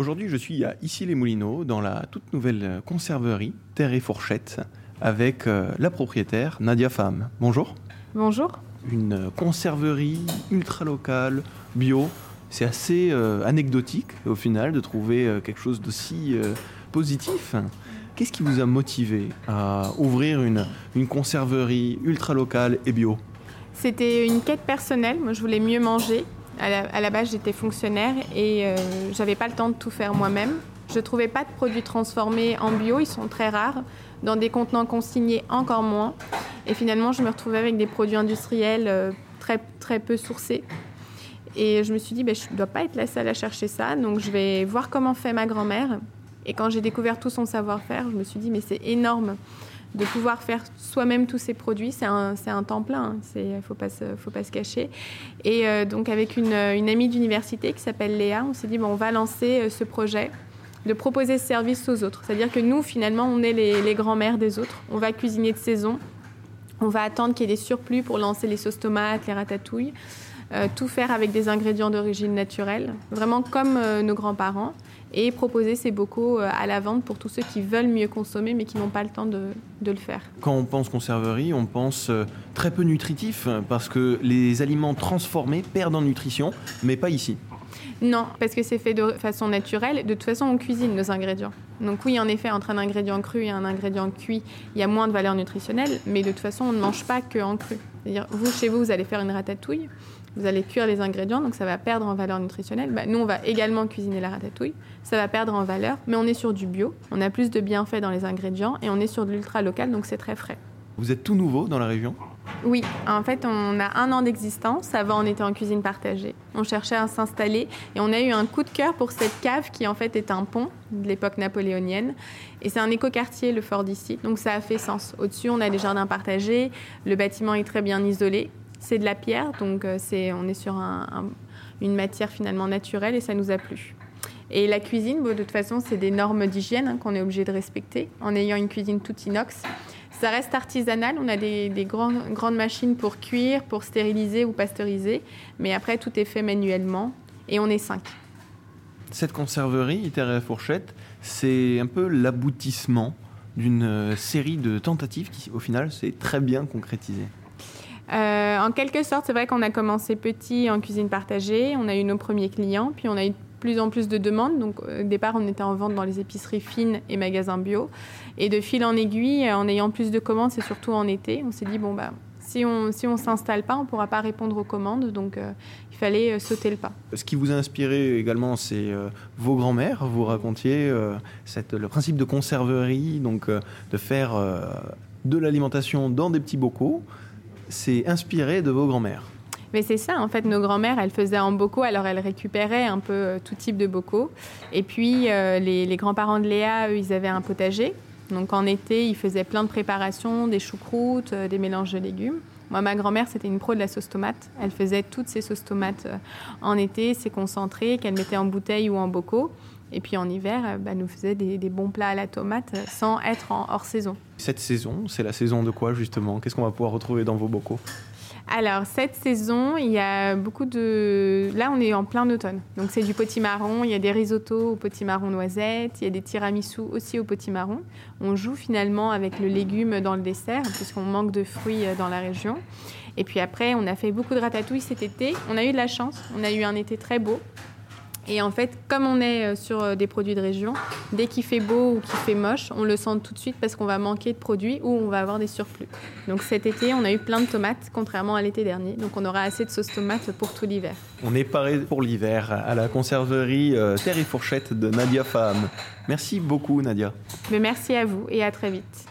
Aujourd'hui, je suis à Issy-les-Moulineaux, dans la toute nouvelle conserverie Terre et Fourchette, avec euh, la propriétaire Nadia Fam. Bonjour. Bonjour. Une conserverie ultra locale, bio. C'est assez euh, anecdotique au final de trouver euh, quelque chose d'aussi positif. Qu'est-ce qui vous a motivé à ouvrir une, une conserverie ultra locale et bio? C'était une quête personnelle. Moi, je voulais mieux manger à la, base, j'étais fonctionnaire et euh, j'avais pas le temps de tout faire moi-même. Je trouvais pas de produits transformés en bio, ils sont très rares. Dans des contenants consignés, encore moins. Et finalement, je me retrouvais avec des produits industriels euh, très, très peu sourcés. Et je me suis dit, ben, je ne dois pas être la seule à chercher ça, donc je vais voir comment fait ma grand-mère. Et quand j'ai découvert tout son savoir-faire, je me suis dit, mais c'est énorme de pouvoir faire soi-même tous ces produits, c'est un, un, temps plein, il hein. ne faut, pas se, cacher. Et euh, donc avec une, une amie d'université qui s'appelle Léa, on s'est dit, bon, on va lancer euh, ce projet de proposer ce service aux autres. C'est-à-dire que nous, finalement, on est les, les grands-mères des autres. On va cuisiner de saison, on va attendre qu'il y ait des surplus pour lancer les sauces tomates, les ratatouilles. Euh, tout faire avec des ingrédients d'origine naturelle, vraiment comme nos grands-parents et proposer ces bocaux euh, à la vente pour tous ceux qui veulent mieux consommer mais qui n'ont pas le temps de, le faire. Quand on pense conserverie, on pense euh, très peu nutritif parce que les aliments transformés perdent en nutrition, mais pas ici. Non, parce que c'est fait de façon naturelle. De toute façon, on cuisine nos ingrédients. Donc oui, en effet, entre un ingrédient cru et un ingrédient cuit, il y a moins de valeur nutritionnelle, mais de toute façon, on ne mange pas que en cru. C'est-à-dire, vous, chez vous, vous allez faire une ratatouille, vous allez cuire les ingrédients, donc ça va perdre en valeur nutritionnelle. Bah, nous, on va également cuisiner la ratatouille, ça va perdre en valeur, mais on est sur du bio, on a plus de bienfaits dans les ingrédients et on est sur de l'ultra local, donc c'est très frais. Vous êtes tout nouveau dans la région? Oui, en fait, on a un an d'existence. Avant, on était en cuisine partagée. On cherchait à s'installer et on a eu un coup de cœur pour cette cave qui, en fait, est un pont de l'époque napoléonienne. Et c'est un écoquartier, le fort d'ici. Donc, ça a fait sens. Au-dessus, on a des jardins partagés. Le bâtiment est très bien isolé. C'est de la pierre, donc euh, c'est, on est sur une matière finalement naturelle et ça nous a plu. Et la cuisine, de toute façon, c'est des normes d'hygiène hein, qu'on est obligé de respecter en ayant une cuisine toute inox. Ça reste artisanal, on a des, grandes machines pour cuire, pour stériliser ou pasteuriser, mais après tout est fait manuellement et on est cinq. Cette conserverie, Terre et Fourchette, c'est un peu l'aboutissement d'une euh, série de tentatives qui, au final, s'est très bien concrétisée. Euh, en quelque sorte, c'est vrai qu'on a commencé petit en cuisine partagée, on a eu nos premiers clients, puis on a eu de plus en plus de demandes. Donc au départ, on était en vente dans les épiceries fines et magasins bio. Et de fil en aiguille, en ayant plus de commandes, c'est surtout en été, on s'est dit, bon, bah, si on si on s'installe pas, on pourra pas répondre aux commandes. Donc euh, il fallait euh, sauter le pas. Ce qui vous a inspiré également, c'est vos grands-mères. Vous racontiez le principe de conserverie, donc de faire de l'alimentation dans des petits bocaux c'est inspiré de vos grands-mères. Mais c'est ça, en fait, nos grands-mères, elles faisaient en bocaux, alors elles récupéraient un peu euh, tout type de bocaux. Et puis, euh, les, grands-parents de Léa, eux, ils avaient un potager. Donc en été, ils faisaient plein de préparations, des choucroutes, euh, des mélanges de légumes. Moi, ma grand-mère, c'était une pro de la sauce tomate. Elle faisait toutes ces sauces tomates en été, ces concentrés qu'elle mettait en bouteille ou en bocaux. Et puis en hiver, elle bah, nous faisait des, des, bons plats à la tomate sans être en hors saison. Cette saison, c'est la saison de quoi justement? Qu'est-ce qu'on va pouvoir retrouver dans vos bocaux? Alors, cette saison, il y a beaucoup de. Là, on est en plein automne. Donc, c'est du potimarron. Il y a des risottos au potimarron noisette. Il y a des tiramisu aussi au potimarron. On joue finalement avec le légume dans le dessert, puisqu'on manque de fruits euh, dans la région. Et puis après, on a fait beaucoup de ratatouille cet été. On a eu de la chance. On a eu un été très beau. Et en fait, comme on est euh, sur euh, des produits de région, dès qu'il fait beau ou qu'il fait moche, on le sent tout de suite parce qu'on va manquer de produits ou on va avoir des surplus. Donc cet été, on a eu plein de tomates, contrairement à l'été dernier. Donc on aura assez de sauce tomate pour tout l'hiver. On est paré pour l'hiver à la conserverie euh, Terre et Fourchette de Nadia Faham. Merci beaucoup, Nadia. Mais merci à vous et à très vite.